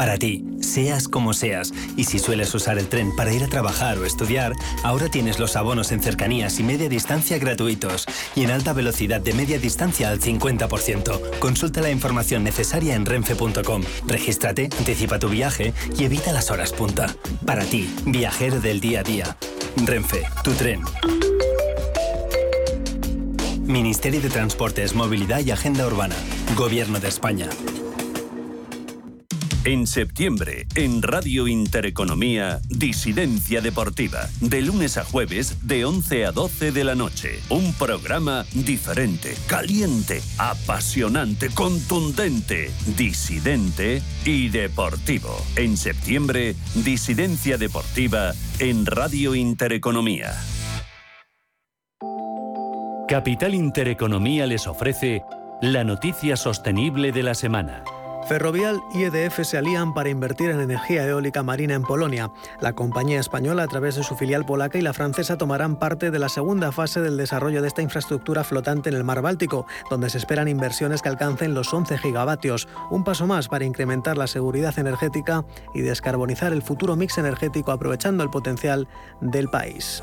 Para ti, seas como seas, y si sueles usar el tren para ir a trabajar o estudiar, ahora tienes los abonos en cercanías y media distancia gratuitos y en alta velocidad de media distancia al 50%. Consulta la información necesaria en renfe.com. Regístrate, anticipa tu viaje y evita las horas punta. Para ti, viajero del día a día. Renfe, tu tren. Ministerio de Transportes, Movilidad y Agenda Urbana. Gobierno de España.
En septiembre, en Radio Intereconomía, Disidencia Deportiva. De lunes a jueves, de 11 a 12 de la noche. Un programa diferente, caliente, apasionante, contundente, disidente y deportivo. En septiembre, Disidencia Deportiva en Radio Intereconomía. Capital Intereconomía les ofrece la noticia sostenible de la semana.
Ferrovial y EDF se alían para invertir en energía eólica marina en Polonia. La compañía española, a través de su filial polaca y la francesa, tomarán parte de la segunda fase del desarrollo de esta infraestructura flotante en el mar Báltico, donde se esperan inversiones que alcancen los 11 gigavatios, un paso más para incrementar la seguridad energética y descarbonizar el futuro mix energético aprovechando el potencial del país.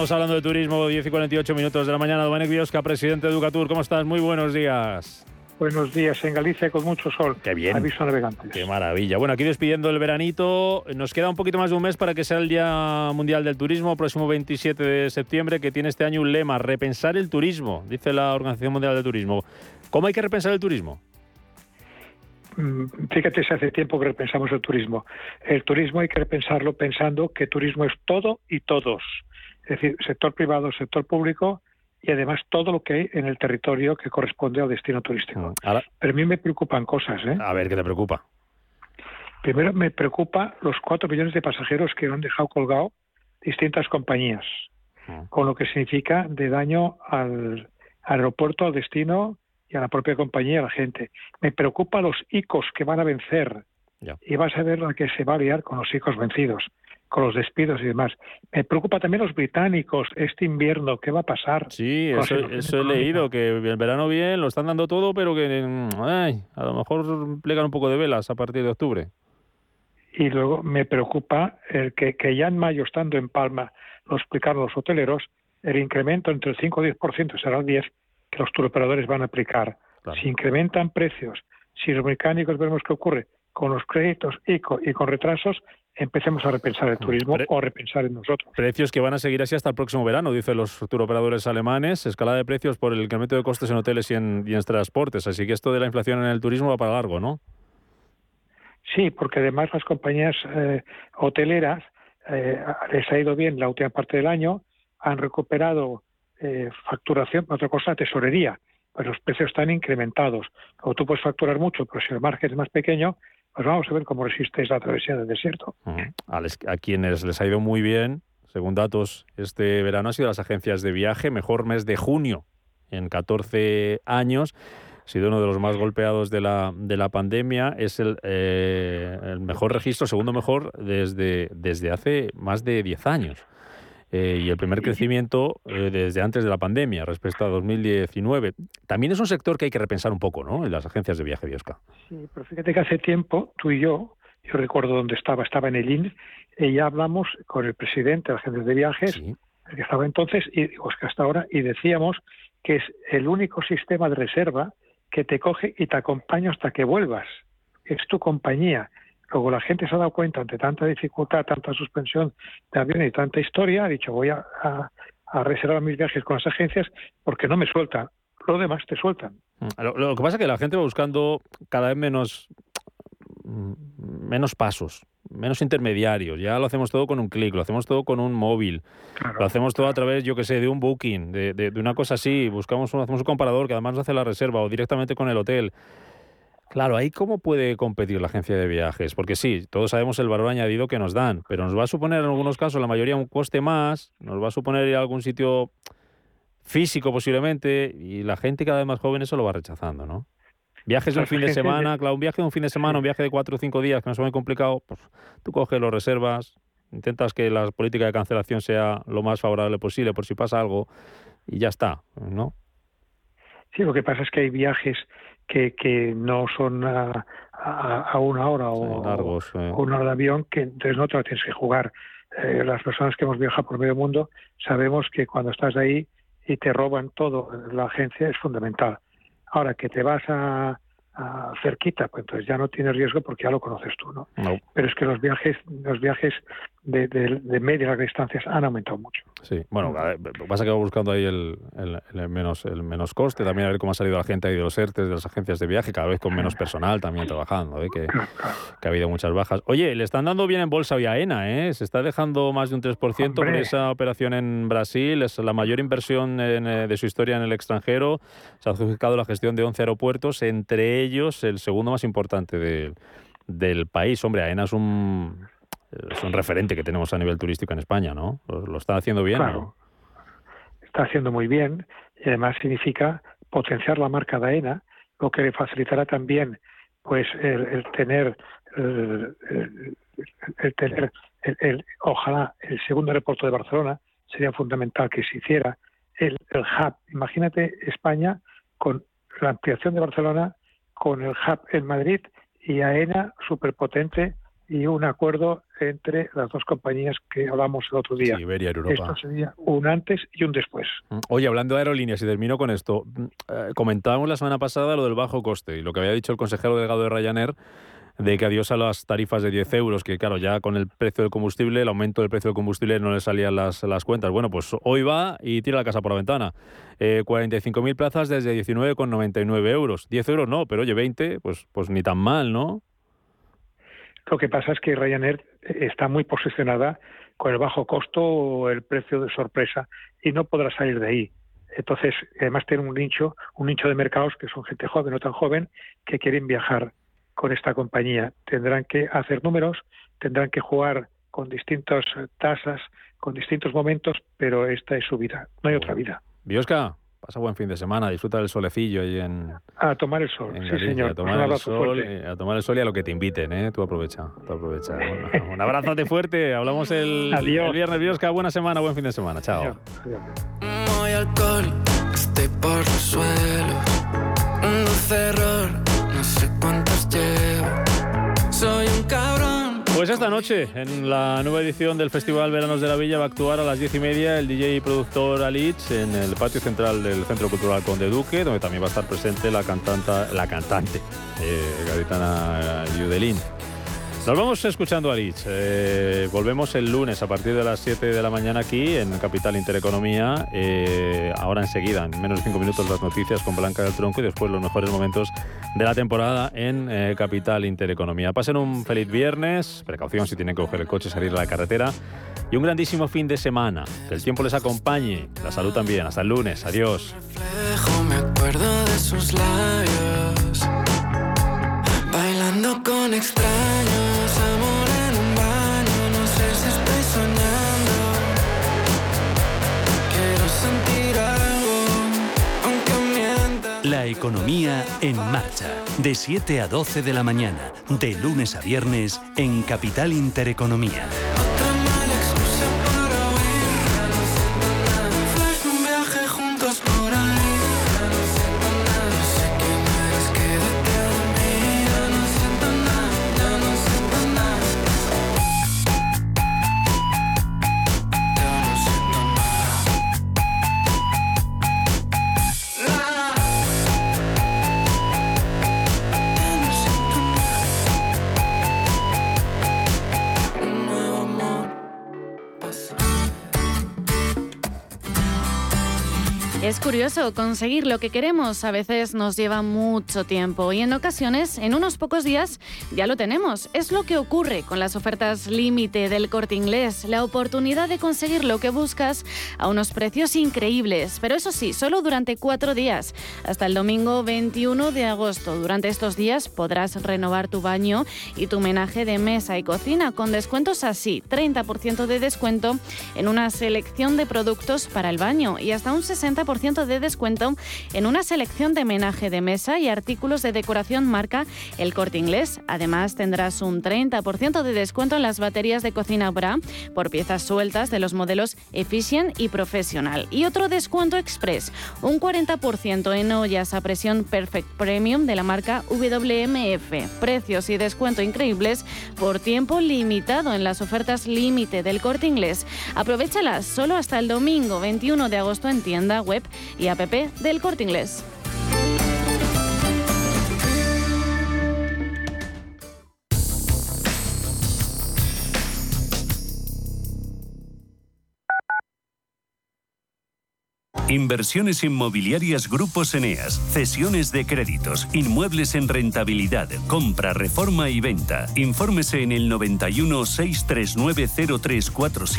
Vámonos hablando de turismo, 10 y 48 minutos de la mañana. Domenech Biosca, presidente de Educatur, ¿cómo estás? Muy buenos días.
Buenos días, en Galicia con mucho sol.
Qué bien.
Aviso navegantes.
Qué maravilla. Bueno, aquí despidiendo el veranito, nos queda un poquito más de un mes para que sea el Día Mundial del Turismo, próximo 27 de septiembre, que tiene este año un lema, repensar el turismo, dice la Organización Mundial del Turismo. ¿Cómo hay que repensar el turismo?
Mm, fíjate, si hace tiempo que repensamos el turismo. El turismo hay que repensarlo pensando que turismo es todo y todos es decir, sector privado, sector público y además todo lo que hay en el territorio que corresponde al destino turístico. Mm, Pero a mí me preocupan cosas. ¿eh?
A ver, ¿qué te preocupa?
Primero me preocupa los cuatro millones de pasajeros que han dejado colgado distintas compañías, mm. con lo que significa de daño al aeropuerto, al destino y a la propia compañía y a la gente. Me preocupa los ICOs que van a vencer y vas a ver la que se va a liar con los ICOs vencidos con los despidos y demás. Me preocupa también los británicos este invierno, ¿qué va a pasar?
Sí, eso, he leído, que el verano bien, lo están dando todo, pero que a lo mejor plegan un poco de velas a partir de octubre.
Y luego me preocupa el que, que ya en mayo, estando en Palma, lo explicaron los hoteleros, el incremento entre el 5 y 10% será el 10% que los turoperadores van a aplicar. Si incrementan precios, si los mecánicos vemos qué ocurre con los créditos y y con retrasos, empecemos a repensar el turismo o repensar en nosotros.
Precios que van a seguir así hasta el próximo verano, dicen los turoperadores alemanes, escalada de precios por el incremento de costes en hoteles y en, transportes, así que esto de la inflación en el turismo va para largo, ¿no?
Sí, porque además las compañías eh, hoteleras eh, les ha ido bien la última parte del año, han recuperado eh, facturación, otra cosa, tesorería, pero los precios están incrementados. O tú puedes facturar mucho, pero si el margen es más pequeño, pues vamos a ver cómo resiste esa travesía del desierto.
a, quienes les ha ido muy bien, según datos, este verano ha sido las agencias de viaje, mejor mes de junio en 14 años. Ha sido uno de los más golpeados de la, de la pandemia. Es el, eh, el mejor registro, segundo mejor, desde, desde hace más de 10 años. Eh, y el primer crecimiento eh, desde antes de la pandemia respecto a 2019. También es un sector que hay que repensar un poco, ¿no? En las agencias de viaje, Biosca.
Sí, pero fíjate que hace tiempo tú y yo, yo recuerdo dónde estaba, estaba en el INE, y ya hablamos con el presidente de las agencias de viajes, el que estaba entonces, y que hasta ahora, y decíamos que es el único sistema de reserva que te coge y te acompaña hasta que vuelvas. Es tu compañía. Luego la gente se ha dado cuenta ante tanta dificultad, tanta suspensión de avión y tanta historia, ha dicho voy a, reservar mis viajes con las agencias porque no me sueltan. Lo demás te sueltan.
Mm, lo, que pasa es que la gente va buscando cada vez menos, menos pasos, menos intermediarios. Ya lo hacemos todo con un clic, lo hacemos todo con un móvil, lo hacemos todo a través, yo que sé, de un booking, de, de, una cosa así. Buscamos hacemos un comparador que además nos hace la reserva o directamente con el hotel. Claro, ahí cómo puede competir la agencia de viajes, porque sí, todos sabemos el valor añadido que nos dan, pero nos va a suponer en algunos casos, la mayoría, un coste más, nos va a suponer ir a algún sitio físico posiblemente, y la gente cada vez más joven eso lo va rechazando, ¿no? Viajes de un fin de semana, claro, un viaje de un fin de semana, un viaje de cuatro o cinco días que no es muy complicado, pues tú coges, lo reservas, intentas que la política de cancelación sea lo más favorable posible por si pasa algo y ya está, ¿no?
Sí, lo que pasa es que hay viajes que, que no son a, a, una hora o,
largos,
una hora de avión, que entonces no te lo tienes que jugar. Eh, las personas que hemos viajado por medio mundo sabemos que cuando estás ahí y te roban todo, la agencia es fundamental. Ahora que te vas a, cerquita, pues entonces ya no tienes riesgo porque ya lo conoces tú, ¿no? Pero es que los viajes, los viajes de, de, de medias distancias han aumentado mucho.
Sí, bueno, pasa que va buscando ahí el, menos el menos coste, también a ver cómo ha salido la gente ahí de los ERTES, de las agencias de viaje, cada vez con menos personal también trabajando, ¿eh? que, ha habido muchas bajas. Oye, le están dando bien en bolsa hoy a ENA, ¿eh? se está dejando más de un 3% por esa operación en Brasil, es la mayor inversión eh, de su historia en el extranjero, se ha adjudicado la gestión de 11 aeropuertos, entre ellos el segundo más importante del país. Hombre, AENA es un es un referente que tenemos a nivel turístico en España, ¿no? ¿Lo, está haciendo bien? Claro.
Está haciendo muy bien y además significa potenciar la marca de AENA, lo que le facilitará también pues el, tener el, tener el, ojalá el segundo aeropuerto de Barcelona sería fundamental que se hiciera el, hub. Imagínate España con la ampliación de Barcelona, con el hub en Madrid y AENA superpotente y un acuerdo entre las dos compañías que hablamos el otro día.
Iberia Europa.
Esto sería un antes y un después.
Mm. Oye, hablando de aerolíneas, y termino con esto, mm, eh, comentábamos la semana pasada lo del bajo coste y lo que había dicho el consejero delegado de Ryanair de que adiós a las tarifas de 10 euros, que claro, ya con el precio del combustible, el aumento del precio del combustible no le salían las, las cuentas. Bueno, pues hoy va y tira la casa por la ventana. Eh, 45.000 plazas desde 19,99 euros. 10 euros no, pero oye, 20, pues, pues ni tan mal, ¿no?
Lo que pasa es que Ryanair está muy posicionada con el bajo costo o el precio de sorpresa y no podrá salir de ahí. Entonces, además tiene un nicho, un nicho de mercados que son gente joven, no tan joven, que quieren viajar con esta compañía. Tendrán que hacer números, tendrán que jugar con distintas tasas, con distintos momentos, pero esta es su vida, no hay otra vida.
Biosca, Pasa buen fin de semana, disfruta del solecillo ahí en.
A tomar el sol, sí, señor.
A tomar, el sol, a tomar el sol y a lo que te inviten, ¿eh? Tú aprovecha. Tú aprovecha. un abrazote fuerte. Hablamos el, el viernes. Biosca, buena semana, buen fin de semana. Chao. alcohol, estoy Pues esta noche, en la nueva edición del Festival Veranos de la Villa, va a actuar a las diez y media el DJ y productor Alich en el patio central del Centro Cultural Conde Duque, donde también va a estar presente la, cantante, la cantante eh, gaditana Yudelín. Nos vamos escuchando a Lich. Eh, volvemos el lunes a partir de las 7 de la mañana aquí en Capital Intereconomía. Eh, ahora enseguida, en menos de 5 minutos, las noticias con Blanca del Tronco y después los mejores momentos de la temporada en eh, Capital Intereconomía. Pasen un feliz viernes, precaución si tienen que coger el coche y salir a la carretera. Y un grandísimo fin de semana. Que el tiempo les acompañe, la salud también. Hasta el lunes. Adiós. Me acuerdo de sus labios, bailando con extraños.
La economía en marcha. De 7 a 12 de la mañana. De lunes a viernes en Capital Intereconomía.
Es curioso, conseguir lo que queremos a veces nos lleva mucho tiempo y en ocasiones, en unos pocos días, ya lo tenemos. Es lo que ocurre con las ofertas límite del corte inglés, la oportunidad de conseguir lo que buscas a unos precios increíbles, pero eso sí, solo durante cuatro días, hasta el domingo 21 de agosto. Durante estos días podrás renovar tu baño y tu menaje de mesa y cocina con descuentos así, 30% de descuento en una selección de productos para el baño y hasta un 60% de descuento en una selección de menaje de mesa y artículos de decoración marca El Corte Inglés. Además, tendrás un 30% de descuento en las baterías de cocina Bra por piezas sueltas de los modelos Efficient y Professional. Y otro descuento express, un 40% en ollas a presión Perfect Premium de la marca WMF. Precios y descuento increíbles por tiempo limitado en las ofertas límite del Corte Inglés. Aprovechalas solo hasta el domingo 21 de agosto en tienda web y app del Corte Inglés.
Inversiones inmobiliarias Grupos Eneas, cesiones de créditos, inmuebles en rentabilidad, compra, reforma y venta. Infórmese en el 91 639 0347